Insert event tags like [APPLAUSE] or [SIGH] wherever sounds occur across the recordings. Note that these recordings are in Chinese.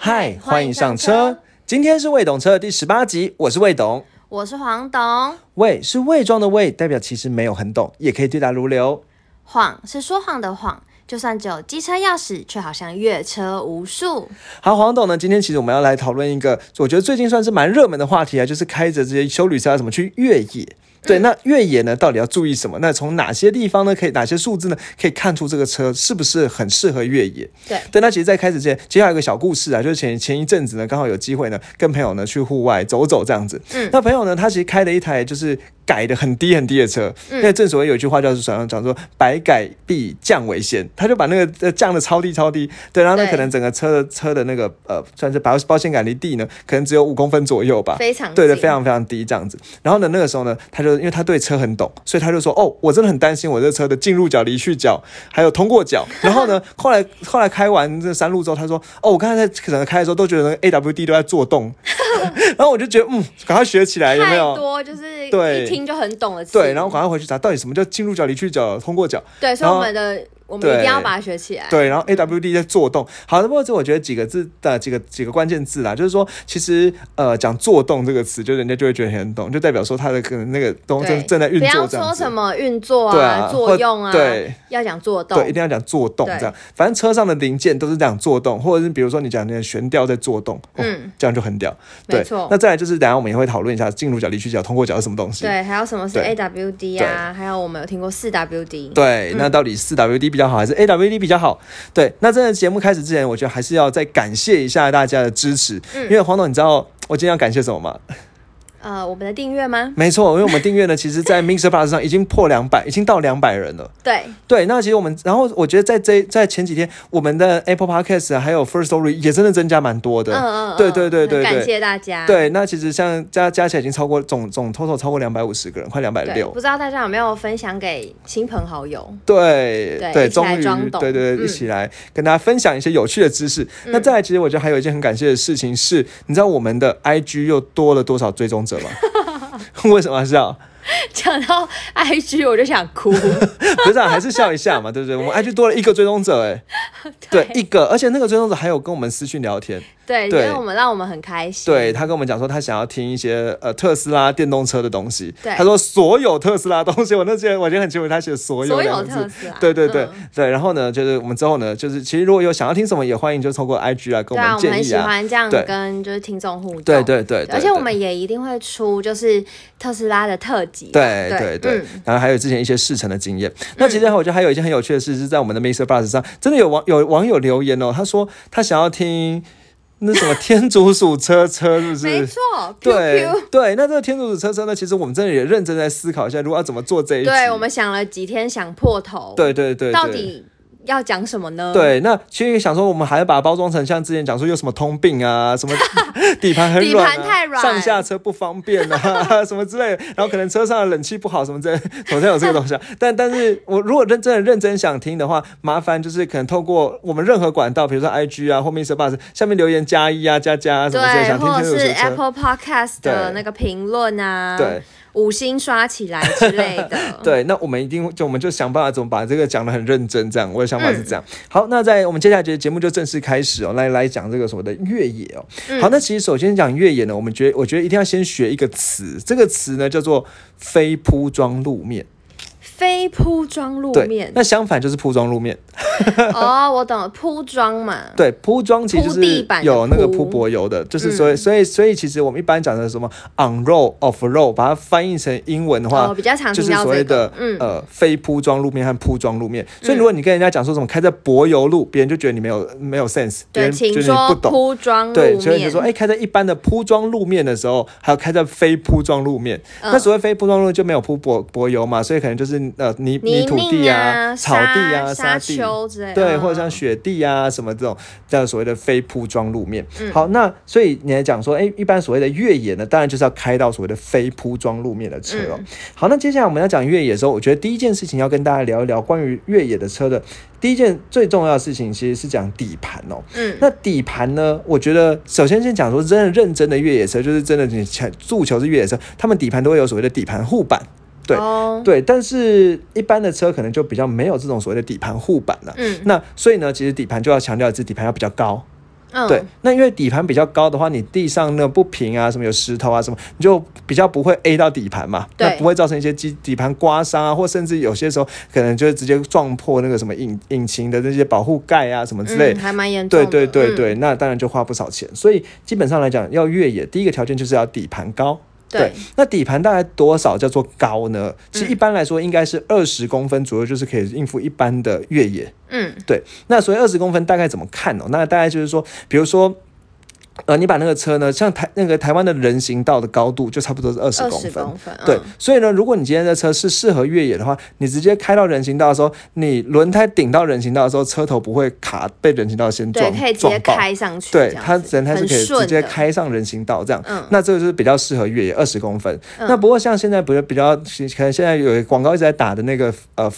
嗨，欢迎上车。今天是魏懂车的第十八集，我是魏董。我是黄董，魏是伪装的魏，代表其实没有很懂，也可以对答如流。谎是说谎的谎，就算只有机车钥匙，却好像越车无数。好，黄董呢？今天其实我们要来讨论一个，我觉得最近算是蛮热门的话题啊，就是开着这些修旅车要怎么去越野。对，那越野呢，到底要注意什么？那从哪些地方呢？可以哪些数字呢？可以看出这个车是不是很适合越野？对，对。那其实，在开始之前，接下来有个小故事啊，就是前前一阵子呢，刚好有机会呢，跟朋友呢去户外走走这样子。嗯，那朋友呢，他其实开了一台就是。改的很低很低的车，因为正所谓有一句话叫做“讲讲说百改必降为先”，他就把那个降的超低超低，对，然后呢，可能整个车的车的那个呃，算是保保险杆离地呢，可能只有五公分左右吧，非常对的，非常非常低这样子。然后呢，那个时候呢，他就因为他对车很懂，所以他就说：“哦，我真的很担心我这车的进入角、离去角，还有通过角。[LAUGHS] ”然后呢，后来后来开完这山路之后，他说：“哦，我刚才在可能开的时候都觉得那个 AWD 都在做动。” [LAUGHS] 然后我就觉得，嗯，赶快学起来，有没有？多就是对，一听就很懂了。对，然后赶快回去查到底什么叫进入角、离去角、通过角。对，所以我们的。我们一定要把它学起来。对，然后 A W D 在做动。好的，不过这我觉得几个字的几个几个关键字啦，就是说，其实呃，讲做动这个词，就人家就会觉得很懂，就代表说它的可能那个东正正在运作不要说什么运作啊、作用啊，对，要讲做动，对，一定要讲做动这样。反正车上的零件都是这样做动，或者是比如说你讲那个悬吊在做动，嗯，这样就很屌。没错。那再来就是等下我们也会讨论一下进入角、离去角、通过角是什么东西。对，还有什么是 A W D 啊？还有我们有听过四 W D。对，那到底四 W D 比较好，还是 A W D？比较好，对。那在节目开始之前，我觉得还是要再感谢一下大家的支持。嗯，因为黄总，你知道我今天要感谢什么吗？呃，我们的订阅吗？没错，因为我们订阅呢，其实，在 Mixer Plus 上已经破两百，已经到两百人了。[LAUGHS] 对对，那其实我们，然后我觉得在这在前几天，我们的 Apple Podcast 还有 First Story 也真的增加蛮多的。嗯嗯，对对对对，感谢大家。对，那其实像加加起来已经超过总总 total 超过两百五十个人，快两百六。不知道大家有没有分享给亲朋好友？对对，终于对对对，一起来跟大家分享一些有趣的知识。那再来，其实我觉得还有一件很感谢的事情是，你知道我们的 IG 又多了多少追踪者吗？[LAUGHS] 为什么笑？讲到 IG 我就想哭，[LAUGHS] 不是还是笑一下嘛，对不对？我们 IG 多了一个追踪者，哎，[LAUGHS] 对，一个，而且那个追踪者还有跟我们私讯聊天。对，因为我们让我们很开心。对他跟我们讲说，他想要听一些呃特斯拉电动车的东西。对，他说所有特斯拉东西，我那些我觉得很清楚，他写所有所有特斯拉。对对对对，然后呢，就是我们之后呢，就是其实如果有想要听什么，也欢迎就通过 IG 来跟我们建议啊。我们喜欢这样跟就是听众互动。对对对，而且我们也一定会出就是特斯拉的特辑。对对对，然后还有之前一些试乘的经验。那其实我觉得还有一件很有趣的事，是在我们的 Mr. Bus 上，真的有网有网友留言哦，他说他想要听。那什么天竺鼠车车是不是？没错，对对。那这个天竺鼠车车呢？其实我们真的也认真在思考一下，如果要怎么做这一。对，我们想了几天，想破头。对对对，到底。要讲什么呢？对，那其实想说，我们还要把它包装成像之前讲说有什么通病啊，什么 [LAUGHS] 底盘很软，底盘太软，上下车不方便啊，[LAUGHS] 什么之类的。然后可能车上的冷气不好，什么之类，[LAUGHS] 好像有这个东西。但但是我如果认真的认真想听的话，麻烦就是可能透过我们任何管道，比如说 IG 啊或 Mr. Bus 下面留言加一啊加加什么之类，想听听是 Apple Podcast 的那个评论啊。对。五星刷起来之类的，[LAUGHS] 对，那我们一定就我们就想办法怎么把这个讲的很认真，这样我的想法是这样。好，那在我们接下来节节目就正式开始哦，来来讲这个所谓的越野哦。好，那其实首先讲越野呢，我们觉得我觉得一定要先学一个词，这个词呢叫做非铺装路面。非铺装路面，那相反就是铺装路面。[LAUGHS] 哦，我懂了，铺装嘛。对，铺装其实是有那个铺柏油的，就是所以所以所以其实我们一般讲的什么 on road off road，把它翻译成英文的话，比较常就是所谓的嗯呃非铺装路面和铺装路面。所以如果你跟人家讲说什么开在柏油路，别人就觉得你没有没有 sense，别人觉得你不懂铺装。对，所以就说哎，开在一般的铺装路面的时候，还有开在非铺装路面。那所谓非铺装路就没有铺柏柏油嘛，所以可能就是。呃，泥泥土地啊，草地啊，沙地之类，对，或者像雪地啊什么这种，叫所谓的非铺装路面。好，那所以你来讲说，哎，一般所谓的越野呢，当然就是要开到所谓的非铺装路面的车哦。好，那接下来我们要讲越野的时候，我觉得第一件事情要跟大家聊一聊关于越野的车的第一件最重要的事情，其实是讲底盘哦。嗯，那底盘呢，我觉得首先先讲说，真的认真的越野车，就是真的你诉求是越野车，他们底盘都会有所谓的底盘护板。对对，但是一般的车可能就比较没有这种所谓的底盘护板了。嗯，那所以呢，其实底盘就要强调是底盘要比较高。嗯，对，那因为底盘比较高的话，你地上那不平啊，什么有石头啊什么，你就比较不会 A 到底盘嘛，对那不会造成一些基底盘刮伤啊，或甚至有些时候可能就是直接撞破那个什么引引擎的那些保护盖啊什么之类嗯，。还蛮严重对的。对对对对，那当然就花不少钱。所以基本上来讲，要越野，第一个条件就是要底盘高。对，那底盘大概多少叫做高呢？其嗯实一般来说应该是二十公分左右，就是可以应付一般的越野。嗯，对，那所以二十公分大概怎么看哦？那大概就是说，比如说。呃，你把那个车呢，像台那个台湾的人行道的高度就差不多是二十公分，十公分，对嗯，所以呢，如果你今天的车是适合越野的话，你直接开到人行道的时候，你轮胎顶到人行道的时候，车头不会卡被人行道先撞对，可以直接。开上去，对它人胎是可以直，接开上人行道这样，嗯那这个就是比较适合越野，二十公分。嗯那不过像现在不是比较，可能现在有广告一直在打的那个呃。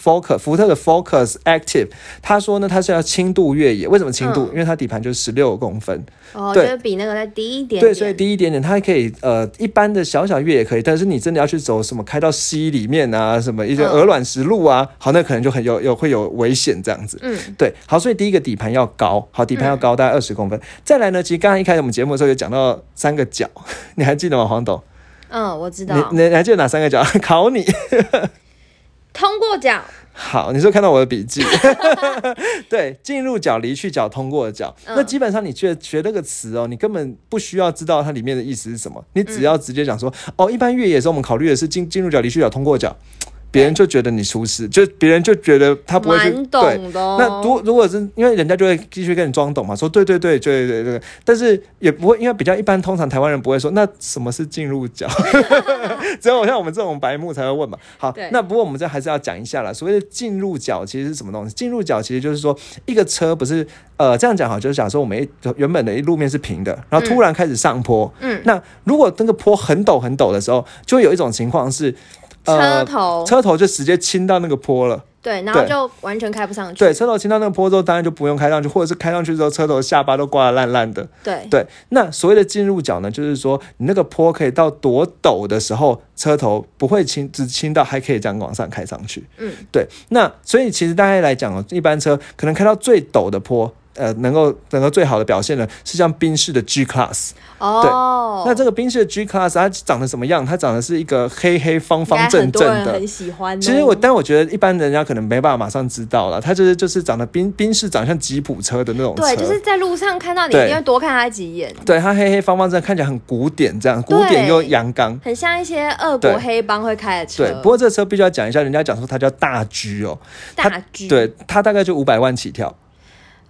Focus 福特的 Focus Active，他说呢，它是要轻度越野，为什么轻度？嗯因为它底盘就是十六公分，哦，对就是比那个再低一点点，对，所以低一点点，它可以呃一般的小小越野可以，但是你真的要去走什么开到溪里面啊，什么一些嗯鹅卵石路啊，好，那可能就很有有会有危险这样子。嗯，对，好，所以第一个底盘要高，好，底盘要高，大概二十公分。再来呢，其实刚刚一开始我们节目的时候有讲到三个角，你还记得吗，黄董？嗯，我知道，你你还记得哪三个角？[LAUGHS] 考你。通过角，好，你是看到我的笔记？[LAUGHS] 对，进入角、离去角、通过角。嗯那基本上你学学这个词哦，你根本不需要知道它里面的意思是什么，你只要直接讲说，哦，一般越野时候我们考虑的是进进入角、离去角、通过角，别人就觉得你出事，就别人就觉得他不会去对。懂的哦。那如如果是因为人家就会继续跟你装懂嘛，说对对对对对对，但是也不会，因为比较一般，通常台湾人不会说那什么是进入角，[LAUGHS] 只有像我们这种白目才会问嘛。好，那不过我们这还是要讲一下了。所谓的进入角其实是什么东西？进入角其实就是说一个车不是呃这样讲哈，就是假设我们一原本的一路面是平的，然后突然开始上坡，嗯，那如果那个坡很陡很陡的时候，就会有一种情况是。呃车头车头就直接倾到那个坡了，对，然后就完全开不上去。对，车头倾到那个坡之后，当然就不用开上去，或者是开上去之后，车头下巴都刮得烂烂的。对对，那所谓的进入角呢，就是说你那个坡可以到多陡的时候，车头不会倾，只倾到还可以这样往上开上去。嗯，对，那所以其实大概来讲哦，一般车可能开到最陡的坡。呃，能够能够最好的表现呢，是像宾士的 G Class。哦，那这个宾士的 G Class 它长得什么样？它长得是一个黑黑方方正正的，人很喜欢哦。其实我，但我觉得一般人家可能没办法马上知道了，它就是就是长得宾宾士长得像吉普车的那种车，对，就是在路上看到你，对一定会多看它几眼，对它黑黑方方正，看起来很古典，这样古典又阳刚。很像一些俄国黑帮会开的车。对，不过这车必须要讲一下，人家讲说它叫大 G 哦，大 G，对，它大概就五百万起跳。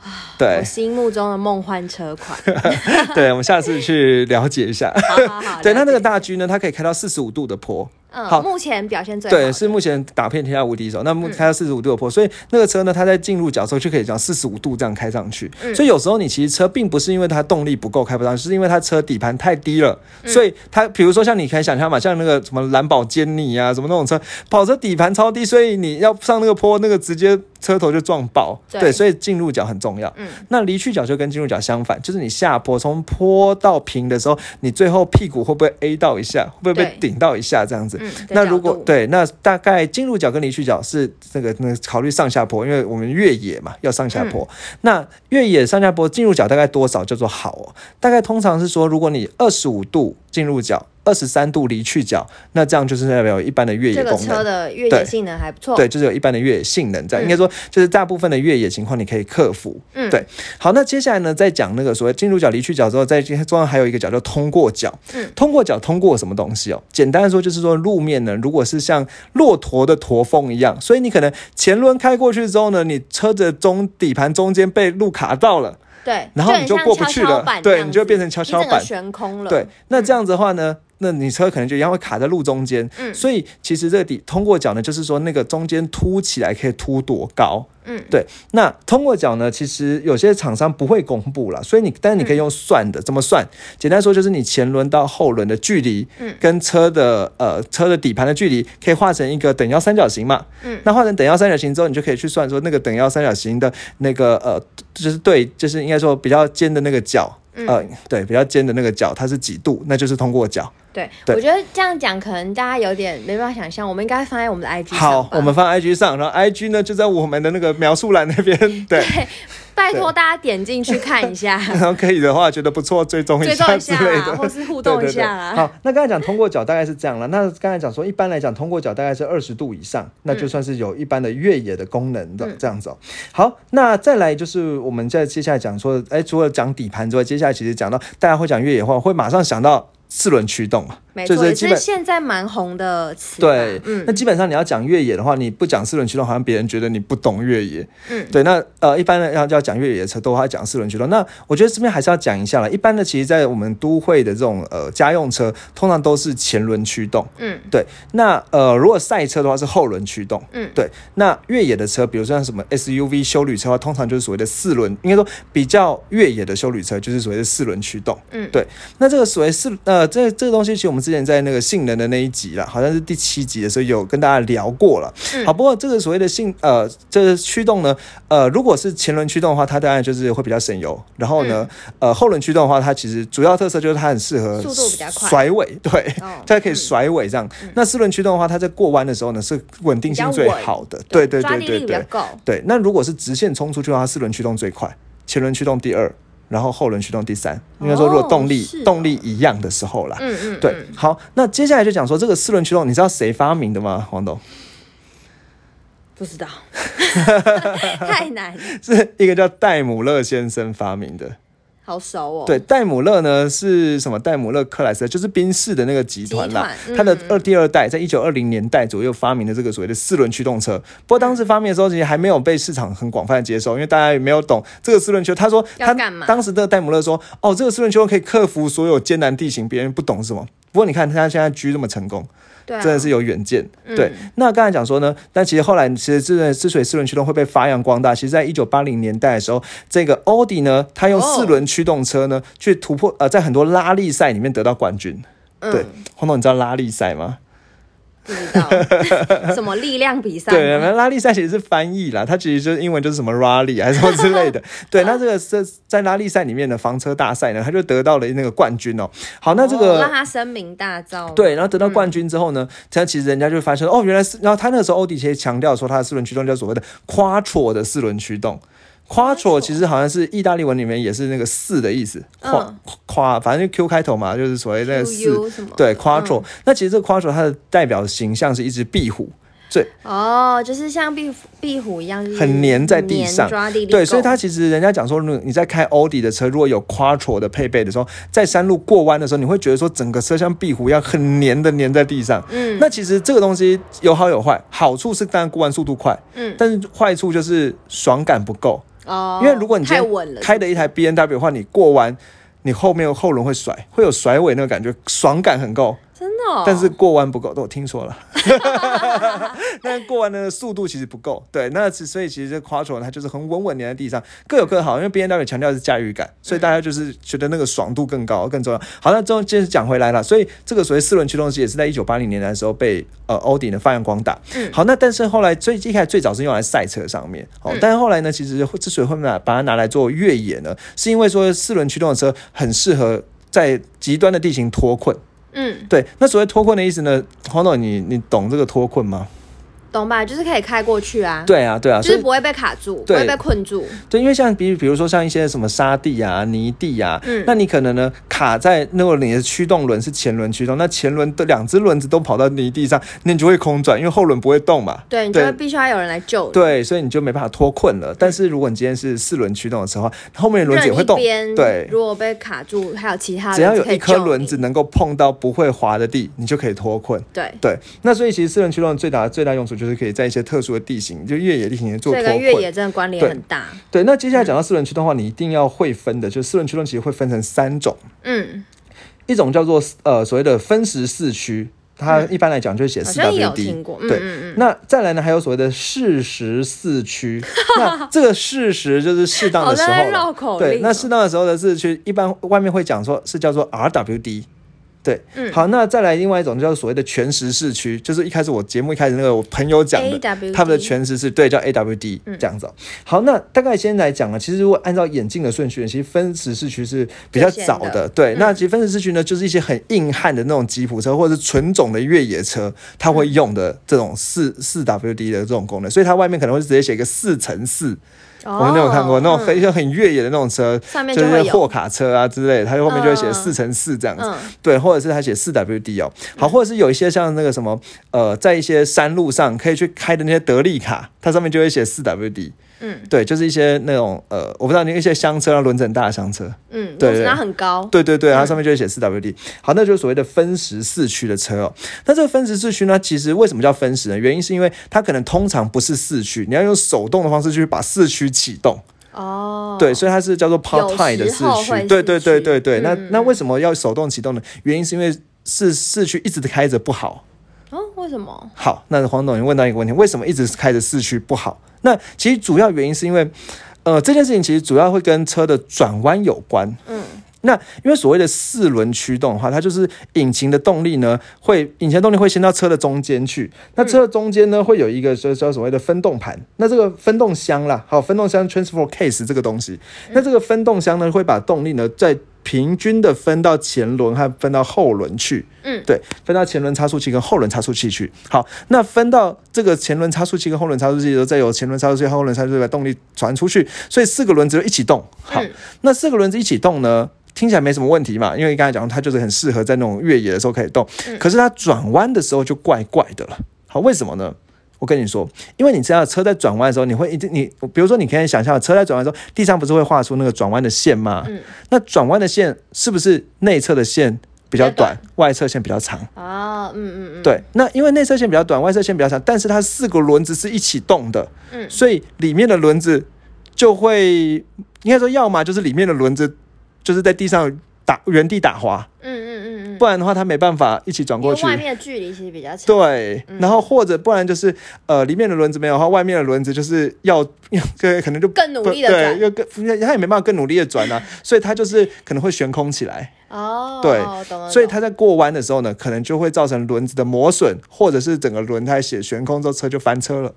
我对心目中的梦幻车款。[LAUGHS] 对，我们下次去了解一下。好好好，对，它了解那个大 G 呢，它可以开到四十五度的坡，嗯好嗯，目前表现最好。对，是目前打遍天下无敌手。那目嗯开到四十五度的坡，所以那个车呢，它在进入角的时候就可以讲四十五度这样开上去。嗯所以有时候你其实车并不是因为它动力不够开不上去，是因为它车底盘太低了。嗯所以它比如说像你可以想象嘛，像那个什么兰博基尼啊，什么那种车，跑车底盘超低，所以你要上那个坡，那个直接车头就撞爆。对对，所以进入角很重要。嗯那离去角就跟进入角相反，就是你下坡从坡到平的时候，你最后屁股会不会 A 到一下，会不会被对顶到一下这样子？嗯，那如果对，那大概进入角跟离去角是这个那个考虑上下坡，因为我们越野嘛要上下坡。那越野上下坡进入角大概多少叫做好哦？大概通常是说，如果你二十五度进入角，二十三度离去角，那这样就是代表有一般的越野这个功能。车的越野性能还不错。对，就是有一般的越野性能在，嗯应该说就是大部分的越野情况你可以克服。嗯对。好，那接下来呢，再讲那个所谓进入角、离去角之后，在中间还有一个角叫通过角。嗯通过角通过什么东西哦？简单的说就是说路面呢，如果是像骆驼的驼峰一样，所以你可能前轮开过去之后呢，你车子中底盘中间被路卡到了，对，然后你就过不去了对你就子变成跷跷板。悬空了。对，那这样子的话呢，那你车可能就一样会卡在路中间。嗯所以其实这个底通过角呢，就是说那个中间凸起来可以凸多高。嗯，对。那通过角呢，其实有些厂商不会公布了，所以你但是你可以用算的，怎么算？简单说就是你前轮到后轮的距离，嗯跟车的呃车的底盘的距离，可以画成一个等腰三角形嘛。嗯，那画成等腰三角形之后，你就可以去算说那个等腰三角形的那个呃，就是对，就是应该说比较尖的那个角。嗯呃，对，比较尖的那个角，它是几度，那就是通过角。对，对我觉得这样讲可能大家有点没办法想象，我们应该放在我们的 IG 上好，我们放 IG 上，然后 IG 呢就在我们的那个描述栏那边。[LAUGHS] 对，拜托大家点进去看一下，[LAUGHS] 然后可以的话，觉得不错，追踪一追踪下一下啦，之类的。或是互动一下对对对啦。好，那刚才讲通过角大概是这样了。那刚才讲说，一般来讲，通过角大概是二十度以上，那就算是有一般的越野的功能的、嗯这样子、哦。好，那再来就是我们在接下来讲说，哎，除了讲底盘之外，接下来其实讲到大家会讲越野的话，会马上想到四轮驱动啊，没错，也就是现在蛮红的词。对，嗯那基本上你要讲越野的话，你不讲四轮驱动，好像别人觉得你不懂越野。嗯，对，那呃，一般的要要讲越野的车，都会讲四轮驱动。那我觉得这边还是要讲一下了。一般的，其实，在我们都会的这种呃家用车，通常都是前轮驱动。嗯对，那呃，如果赛车的话是后轮驱动。嗯对，那越野的车，比如说像什么 SUV 修旅车的话，通常就是所谓的四轮，应该说比较越野的修旅车，就是所谓的四轮驱动。嗯对，那这个所谓四呃，这这个东西，其实我们之前在那个性能的那一集啦，好像是第七集的时候有跟大家聊过了。嗯好，不过这个所谓的性呃，这个驱动呢，呃，如果是前轮驱动的话，它当然就是会比较省油。然后呢，呃，后轮驱动的话，它其实主要特色就是它很适合速度比较快甩尾，对，哦 [LAUGHS] 它可以甩尾这样。那四轮驱动的话，它在过弯的时候呢，是稳定性最好的。对对对对对。对，那如果是直线冲出去的话，四轮驱动最快，前轮驱动第二，然后后轮驱动第三。应该说，如果动力、动力一样的时候啦。嗯嗯，对嗯，好，那接下来就讲说这个四轮驱动，你知道谁发明的吗？黄董不知道，[LAUGHS] [LAUGHS] 太难，[LAUGHS] 是一个叫戴姆勒先生发明的。好熟哦。对，戴姆勒呢是什么？戴姆勒克莱斯勒就是宾士的那个集团啦。他嗯它的二第二代在一九二零年代左右发明的这个所谓的四轮驱动车。不过当时发明的时候，其实还没有被市场很广泛的接受，因为大家也没有懂这个四轮驱。他说他当时的戴姆勒说，哦，这个四轮驱动可以克服所有艰难地形，别人不懂是什么。不过你看他现在居这么成功，对啊，真的是有远见。嗯对，那刚才讲说呢，但其实后来其实之之所以四轮驱动会被发扬光大，其实在一九八零年代的时候，这个奥迪呢，它用哦四轮驱动车呢、去突破呃，在很多拉力赛里面得到冠军。对嗯，黄总，你知道拉力赛吗？不知道 [LAUGHS] 什么力量比赛吗？对，那拉力赛其实是翻译啦，它其实就是英文就是什么 rally 还是什么之类的。[LAUGHS] 对，那这个是在拉力赛里面的房车大赛呢，他就得到了那个冠军哦。好，那这个、哦让他声名大噪。对，然后得到冠军之后呢，他、其实人家就发现哦，原来是，然后他那个时候欧迪其实强调说他的四轮驱动叫所谓的 quattro 的四轮驱动。Quattro 其实好像是意大利文里面也是那个四的意思，夸嗯。夸，反正就 Q 开头嘛，就是所谓那个 Q 四 U？对 quattro、那其实这个 quattro 它的代表形象是一只壁虎，对哦，就是像壁虎壁虎一样，很粘在地上。对，所以它其实人家讲说，如你在开欧迪的车，如果有 quattro 的配备的时候，在山路过弯的时候，你会觉得说整个车像壁虎一样很黏的粘在地上。嗯。那其实这个东西有好有坏，好处是当然过弯速度快，嗯。但是坏处就是爽感不够。哦，因为如果你今天开的一台 B N W 的话，你过弯，你后面后轮会甩，会有甩尾那个感觉，爽感很够。真的哦，但是过弯不够，都我听说了。[LAUGHS] 但是过弯的速度其实不够，对，那其所以其实这 Quattro 它就是很稳稳粘在地上，各有各好。因为 B N W 强调是驾驭感，所以大家就是觉得那个爽度更高更重要。好，那之后接着讲回来了，所以这个所谓四轮驱动机也是在一九八零年代的时候被呃欧迪呢发扬光大。嗯好，那但是后来最一开始最早是用来赛车上面，哦，嗯但是后来呢，其实之所以会拿把它拿来做越野呢，是因为说四轮驱动的车很适合在极端的地形脱困。嗯，对，那所谓脱困的意思呢，黄总，你你懂这个脱困吗？懂吧？就是可以开过去啊，，对啊，对啊，就是不会被卡住，不会被困住。对，因为像比比如说像一些什么沙地啊、泥地啊，嗯那你可能呢卡在那个你的驱动轮是前轮驱动，那前轮的两只轮子都跑到泥地上，那你就会空转，因为后轮不会动嘛。对，你就会必须要有人来救你。对，所以你就没办法脱困了。但是如果你今天是四轮驱动的车的话，后面的轮子也会动边，对，如果被卡住，还有其他的只要有一颗轮子，能够碰到不会滑的地，你就可以脱困。对，对，那所以其实四轮驱动最大最大用处就是可以在一些特殊的地形，就越野地形做脱这跟越。野真的关联对很大。对，那接下来讲到四轮驱动的话，你一定要会分的，就是四轮驱动其实会分成三种，嗯，一种叫做呃所谓的分时四驱，它一般来讲就会写四好像也有 WD。听过。嗯对那再来呢，还有所谓的适时四驱，[LAUGHS] 那这个适时就是适当的时候。绕口对，那适当的时候的四驱，一般外面会讲说是叫做 RWD。对，嗯。好，那再来另外一种叫做所谓的全时四驱，就是一开始我节目一开始那个我朋友讲的，他们的全时是对叫 AWD 嗯。这样子哦、好，那大概先来讲呢，其实如果按照眼镜的顺序，其实分时四驱是比较早的。对，嗯。那其实分时四驱呢，就是一些很硬汉的那种吉普车或者是纯种的越野车，它会用的这种四四 WD 的这种功能，所以它外面可能会直接写一个四乘四。哦。我们都有看过那种很嗯一些很越野的那种车，上面就就是货卡车啊之类的，它后面就会写嗯。四乘四这样子。嗯对，或者是它写四 WD 哦，好，或者是有一些像那个什么，呃，在一些山路上可以去开的那些德利卡，它上面就会写四 WD，嗯。对，就是一些那种呃，我不知道那一些厢车啊，轮子很大的厢车，嗯，对对它很高，对对对，它上面就会写四 WD。好，那就是所谓的分时四驱的车哦。那这个分时四驱呢，其实为什么叫分时呢？原因是因为它可能通常不是四驱，你要用手动的方式去把四驱启动。哦，对，所以它是叫做 part time 的四驱。对对对对对。那嗯那为什么要手动启动呢？原因是因为是四驱一直开着不好。哦，为什么？好，那黄董，你问到一个问题，为什么一直开着四驱不好？那其实主要原因是因为，呃，这件事情其实主要会跟车的转弯有关。嗯，那因为所谓的四轮驱动的话，它就是引擎的动力呢，会引擎的动力会先到车的中间去。那车的中间呢，会有一个就是叫所谓的分动盘。那这个分动箱啦，好，分动箱 transfer case 这个东西，那这个分动箱呢，会把动力呢在平均的分到前轮和分到后轮去。嗯，对，分到前轮差速器跟后轮差速器去。好，那分到这个前轮差速器跟后轮差速器的时候，再由前轮差速器、后轮差速器把动力传出去，所以四个轮子就一起动。好，嗯那四个轮子一起动呢？听起来没什么问题嘛，因为刚才讲它就是很适合在那种越野的时候可以动，嗯可是它转弯的时候就怪怪的了。好，为什么呢？我跟你说，因为你知道车在转弯的时候，你会一定你，比如说你可以想象车在转弯的时候，地上不是会画出那个转弯的线吗？嗯那转弯的线是不是内侧的线比较比较短，外侧线比较长？哦，嗯嗯嗯，对，那因为内侧线比较短，外侧线比较长，但是它四个轮子是一起动的，嗯所以里面的轮子就会应该说，要么就是里面的轮子就是在地上打原地打滑，嗯嗯嗯嗯，不然的话它没办法一起转过去。因为外面的距离其实比较长，对，嗯然后或者不然就是呃，里面的轮子没有的话，外面的轮子就是要对 [LAUGHS] 可能就更努力的对，转，要更它也没办法更努力的转啊，所以它就是可能会悬空起来。哦，对，所以懂它在过弯的时候呢，可能就会造成轮子的磨损，或者是整个轮胎血悬空之后车就翻车了。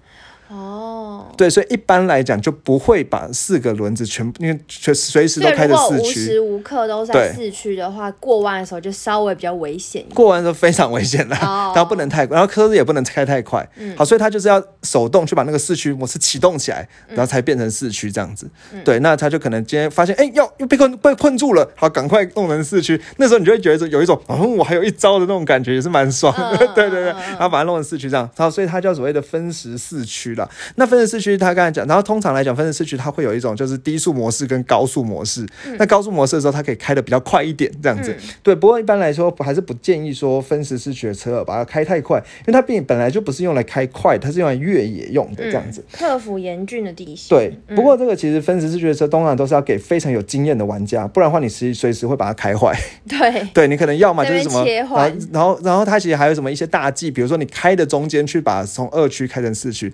哦，对，所以一般来讲就不会把四个轮子全部，因为全随时都开着四驱，无时无刻都在四驱的话，过弯的时候就稍微比较危险。过弯的时候非常危险的，哦 [LAUGHS] 然后不能太，然后车子也不能开太快。嗯好，所以它就是要手动去把那个四驱模式启动起来，然后才变成四驱这样子。对，那他就可能今天发现，哎，要又被困被困住了，好，赶快弄成四驱。那时候你就会觉得有一种，哦，我还有一招的那种感觉，也是蛮爽的。嗯 [LAUGHS] 对对对，然后把它弄成四驱这样，好，所以它叫所谓的分时四驱啦。那分时四驱，他刚才讲，然后通常来讲，分时四驱它会有一种就是低速模式跟高速模式。那高速模式的时候，它可以开的比较快一点，这样子。嗯对，不过一般来说还是不建议说分时四驱的车把它开太快，因为它并本来就不是用来开快，它是用来越野用的这样子。嗯克服严峻的地形。对，嗯不过这个其实分时四驱的车通常都是要给非常有经验的玩家，不然的话你随随时会把它开坏。对，[LAUGHS] 对你可能要么就是什么，切换然后然后然后它其实还有什么一些大忌，比如说你开的中间去把从二驱开成四驱，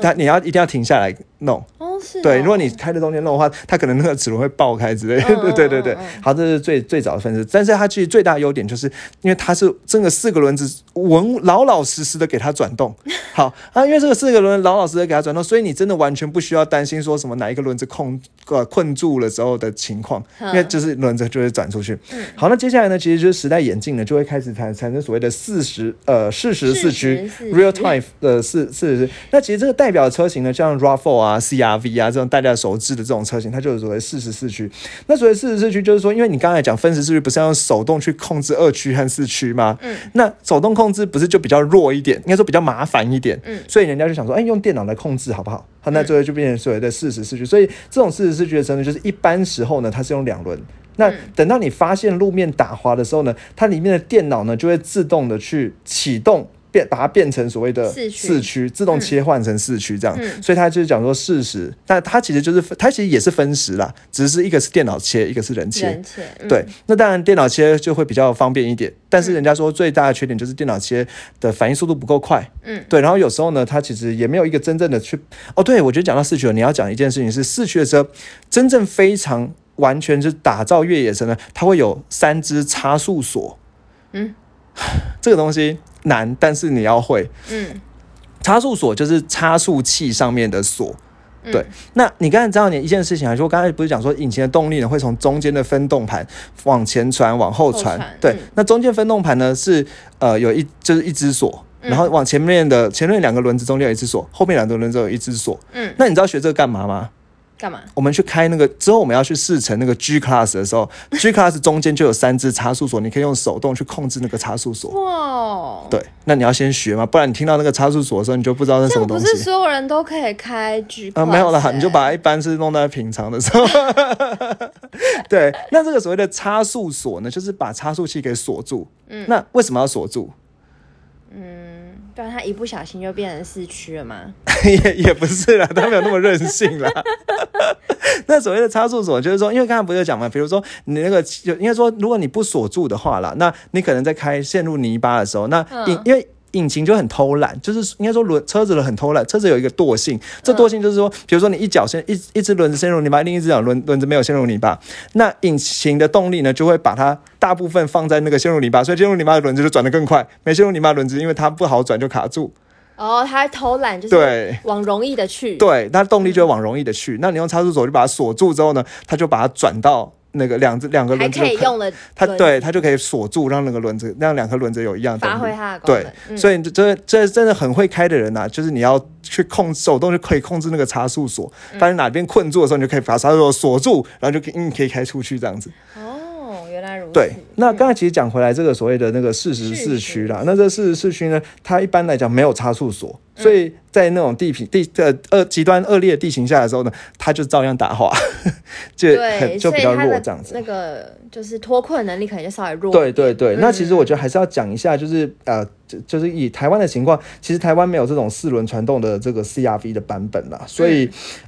它你要一定要停下来弄。哦是哦，对，如果你开在中间弄的话，它可能那个齿轮会爆开之类的。嗯嗯 [LAUGHS] 对对对好，这是最最早的分支，但是它其实最大的优点就是因为它是这个四个轮子稳老老实实的给它转动。[LAUGHS] 好啊，因为这个四个轮老老实实的给它转动，所以你真的完全不需要担心说什么哪一个轮子控呃困住了之后的情况，嗯因为就是轮子就会转出去。好，那接下来呢，其实就是时代演进呢，就会开始产产生所谓的四十呃适时四驱适时四驱 real time 的四四十。那其实这个代表的车型呢，像 RAV4 啊、CRV 啊这种大家熟知的这种车型，它就是所谓四十四驱。那所谓四十四驱，就是说，因为你刚才讲分时四驱不是要用手动去控制二驱和四驱吗？嗯，那手动控制不是就比较弱一点，应该说比较麻烦一点。嗯，所以人家就想说，哎，用电脑来控制好不好？好，那最后就变成所谓的四十四驱。所以这种四十四驱的车呢，就是一般时候呢，它是用两轮。那嗯等到你发现路面打滑的时候呢，它里面的电脑呢就会自动的去启动。变把它变成所谓的四驱，自动切换成四驱这样，嗯。所以它就是讲说四十，但它其实就是它其实也是分时啦，只是一个是电脑切，一个是人切。人切，嗯。对，那当然电脑切就会比较方便一点，但是人家说最大的缺点就是电脑切的反应速度不够快。嗯，对，然后有时候呢，它其实也没有一个真正的去哦，对我觉得讲到四驱了，你要讲一件事情是四驱的车真正非常完全就是打造越野车呢，它会有三只差速锁。嗯，[SIGHS] 这个东西难，但是你要会。嗯，差速锁就是差速器上面的锁。嗯对，那你刚才知道你一件事情啊，就我刚才不是讲说引擎的动力呢会从中间的分动盘往前传、往后传，后对，嗯那中间分动盘呢是呃有一就是一只锁，嗯然后往前面的前面两个轮子中间有一只锁，后面两个轮子有一只锁。嗯，那你知道学这个干嘛吗？干嘛？我们去开那个之后，我们要去试乘那个 G Class 的时候，G Class 中间就有三只差速锁，你可以用手动去控制那个差速锁。哇，对，那你要先学嘛，不然你听到那个差速锁的时候，你就不知道那什么东西。不是所有人都可以开 G 啊，没有了，Class 你就把一般是弄在平常的时候。[LAUGHS] 对，那这个所谓的差速锁呢，就是把差速器给锁住。嗯，那为什么要锁住？不然他一不小心就变成四驱了吗？[LAUGHS] 也也不是啦，他没有那么任性啦。[LAUGHS] 那所谓的差速锁，就是说，因为刚才不是有讲嘛，比如说你那个，就应该说，如果你不锁住的话啦，那你可能在开陷入泥巴的时候，那因、因为。引擎就很偷懒，就是应该说轮车子的很偷懒，车子有一个惰性，这惰性就是说，比如说你一脚先一一只轮子陷入泥巴，另一只脚轮轮子没有陷入泥巴，那引擎的动力呢就会把它大部分放在那个陷入泥巴，所以陷入泥巴的轮子就转得更快，没陷入泥巴的轮子因为它不好转就卡住，哦，他偷懒就是对。往容易的去。对，它动力就会往容易的去。那你用差速锁就把它锁住之后呢，它就把它转到那个两只两个轮子就以用了它对它就可以锁住，让那个轮子让两颗轮子有一样发挥它的功对能。，嗯所以这这真的很会开的人呐、就是你要去控手动就可以控制那个差速锁，嗯当你哪边困住的时候，你就可以把差速锁锁住，然后就可以嗯可以开出去这样子。哦，原来如此。对，那刚才其实讲回来，这个所谓的那个四十四驱啦，那这四十四驱呢，它一般来讲没有差速锁，所以在那种地平地呃恶极端恶劣的地形下的时候呢，它就照样打滑，[LAUGHS] 就，很就比较弱这样子。那个就是脱困能力可能就稍微弱。对对对，那其嗯实我觉得还是要讲一下，就是呃，就就是以台湾的情况，其实台湾没有这种四轮传动的这个 CRV 的版本啦，所以、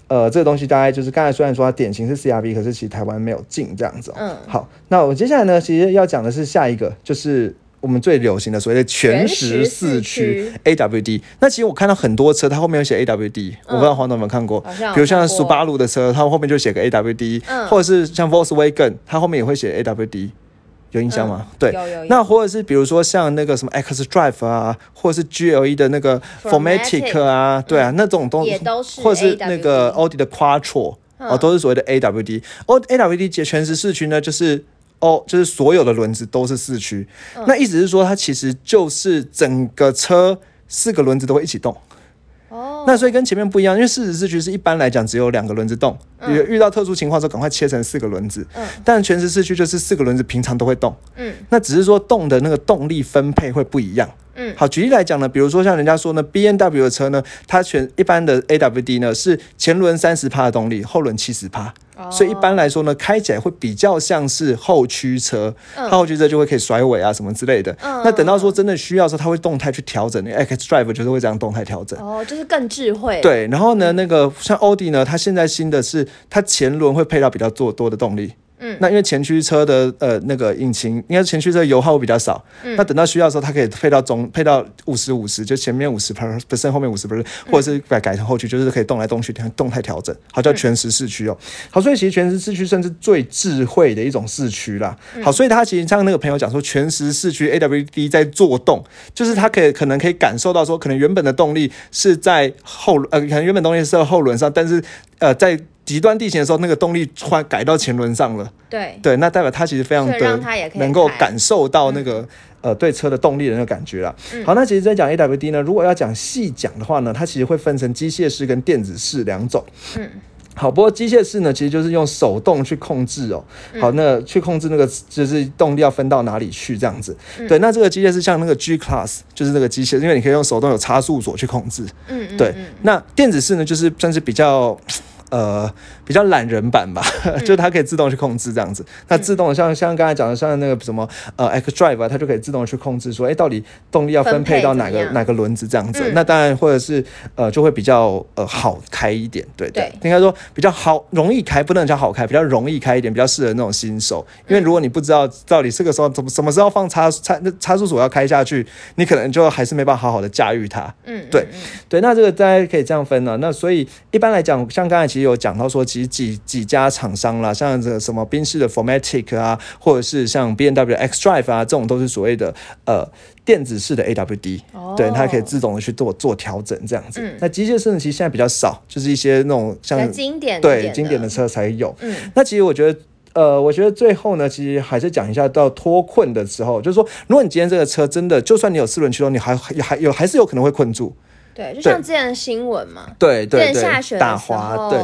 嗯呃，这个东西大概就是刚才虽然说它典型是 CRV，可是其实台湾没有进这样子、哦。嗯好，那我接下来呢，其实要讲的是下一个，就是。我们最流行的所谓的全时四驱 AWD，那其实我看到很多车，它后面有写 AWD，、我不知道黄总有没有看过。比如像看过。苏巴鲁的车，它后面就写个 AWD，、嗯。或者是像 Volkswagen，它后面也会写 AWD，有印象吗？对，嗯有有有。那或者是比如说像那个什么 X Drive 啊，或者是 GLE 的那个 Formatic Formatic 啊，对啊，那种都也都是或者是那个奥迪的 Quattro 嗯。哦，都是所谓的 AWD。哦，AWD 节全时四驱呢，就是。哦，就是所有的轮子都是四驱，嗯。那意思是说，它其实就是整个车四个轮子都会一起动。哦，那所以跟前面不一样，因为四十四驱是一般来讲只有两个轮子动，遇、遇到特殊情况的时候赶快切成四个轮子。嗯。但全时四驱就是四个轮子平常都会动，嗯。那只是说动的那个动力分配会不一样。嗯好，举例来讲呢，比如说像人家说呢，B N W 的车呢，它全一般的 A W D 呢是前轮三十帕的动力，后轮七十帕。哦所以一般来说呢，开起来会比较像是后驱车，后驱车就会可以甩尾啊什么之类的。嗯那等到说真的需要的时候，它会动态去调整。X Drive 就是会这样动态调整。哦，就是更智慧。，对，然后呢，那个像奥迪呢，它现在新的是它前轮会配到比较做多的动力。嗯那因为前驱车的呃那个引擎，应该是前驱车油耗会比较少。嗯那等到需要的时候，它可以配到中配到五十五十，就前面五十 percent，后面五十 percent，或者是改改成后驱，就是可以动来动去，动态调整，好叫全时四驱哦。好，所以其实全时四驱算是最智慧的一种四驱啦。好，所以它其实像那个朋友讲说，全时四驱 AWD 在做动，就是它可以可能可以感受到说，可能原本的动力是在后呃，可能原本动力是在后轮上，但是呃在极端地形的时候，那个动力突然改到前轮上了。对，对，那代表它其实非常的能够感受到那个、呃对车的动力的那个感觉啦。好，那其实，在讲 AWD 呢，如果要讲细讲的话呢，它其实会分成机械式跟电子式两种。嗯。好，不过机械式呢，其实就是用手动去控制哦。好，那去控制那个就是动力要分到哪里去这样子。对，那这个机械式像那个 G Class，就是那个机械，因为你可以用手动有差速锁去控制。嗯嗯，对，那电子式呢，就是算是比较。呃，比较懒人版吧，就是它可以自动去控制这样子。那自动像像刚才讲的，像那个什么呃 X Drive 啊，它就可以自动去控制说，哎、到底动力要分配到哪个哪个轮子这样子。嗯那当然，或者是呃，就会比较呃好开一点，对对应该说比较好容易开，不能叫好开，比较容易开一点，比较适合那种新手。因为如果你不知道到底这个时候怎么什么时候放差差那差速锁要开下去，你可能就还是没办法好好的驾驭它。嗯，对嗯，对，那这个大家可以这样分呢、那所以一般来讲，像刚才其实有讲到说，其实几几家厂商啦，像这个什么宾士的 Formatic 啊，或者是像 B N W X Drive 啊，这种都是所谓的呃电子式的 AWD，、哦对，它可以自动的去做做调整这样子。嗯那机械式呢，其实现在比较少，就是一些那种像经典对经典的车才有。嗯那其实我觉得。呃，我觉得最后呢，其实还是讲一下到脱困的时候，就是说，如果你今天这个车真的，就算你有四轮驱动，你还还还有还是有可能会困住。对，就像之前的新闻嘛，对对对，打滑，对，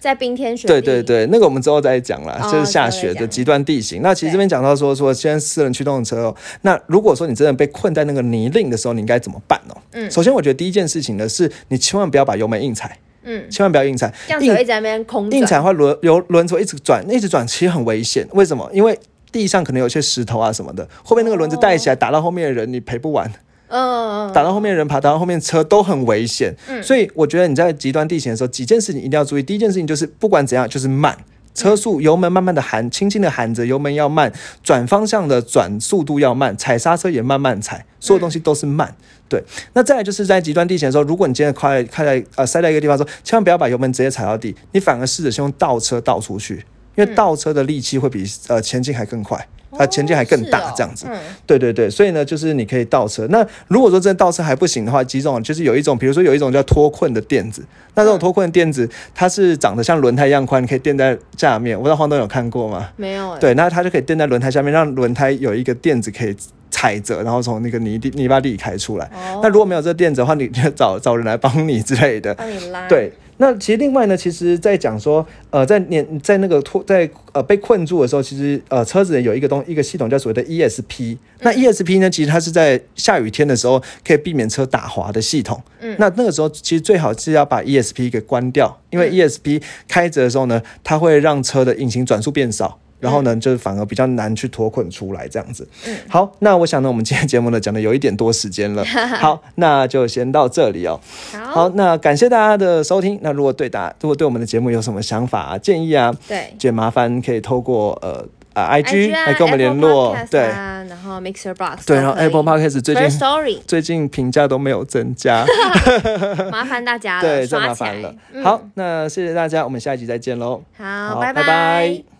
在冰天雪地。对对对，那个我们之后再讲啦，哦就是下雪的极端地形。那其实这边讲到说说，现在私人驱动的车哦，那如果说你真的被困在那个泥泞的时候，你应该怎么办哦？嗯首先我觉得第一件事情呢，是你千万不要把油门硬踩，嗯，千万不要硬踩，这样子会一直在那边空转。硬踩的话，轮油轮子一直转，一直转，其实很危险。为什么？因为地上可能有些石头啊什么的，后面那个轮子带起来打到后面的人，你赔不完。嗯打到后面人，爬打到后面车都很危险。所以我觉得你在极端地形的时候，几件事情一定要注意。第一件事情就是，不管怎样，就是慢。车速油门慢慢的喊，轻轻的喊着油门要慢，转方向的转速度要慢，踩刹车也慢慢踩，所有东西都是慢。对，那再来就是在极端地形的时候，如果你今天快开在呃塞在一个地方的时候，千万不要把油门直接踩到地，你反而试着先用倒车倒出去，因为倒车的力气会比呃前进还更快，它前进还更大，这样子。嗯对对对，所以呢，就是你可以倒车。那如果说真的倒车还不行的话，几种就是有一种，比如说有一种叫脱困的垫子，那这种脱困的垫子，它是长得像轮胎一样宽，你可以垫在下面。我不知道黄东有看过吗？没有哎。对，那它就可以垫在轮胎下面，让轮胎有一个垫子可以踩着，然后从那个泥地泥巴地里开出来。哦那如果没有这个垫子的话，你就找找人来帮你之类的。帮你拉。对，那其实另外呢，其实在讲说，呃，在年在那个拖在呃被困住的时候，其实呃车子有一个东一个系统叫所谓的 ESP。那 ESP 呢，其实它是在下雨天的时候可以避免车打滑的系统。嗯，那那个时候其实最好是要把 ESP 给关掉，因为 ESP 开着的时候呢，它会让车的引擎转速变少。然后呢，就是反而比较难去脱困出来这样子。好，那我想呢，我们今天节目呢讲的有一点多时间了。[LAUGHS] 好，那就先到这里哦。好，那感谢大家的收听。那如果对大如果对我们的节目有什么想法啊、建议啊，对。就麻烦可以透过呃啊 IG 啊来跟我们联络。对啊，然后 Mixer Box 对，然后 Apple Podcast 最近最近评价都没有增加，[LAUGHS] 麻烦大家了，对，麻烦了。嗯好，那谢谢大家，我们下一集再见喽。好，拜拜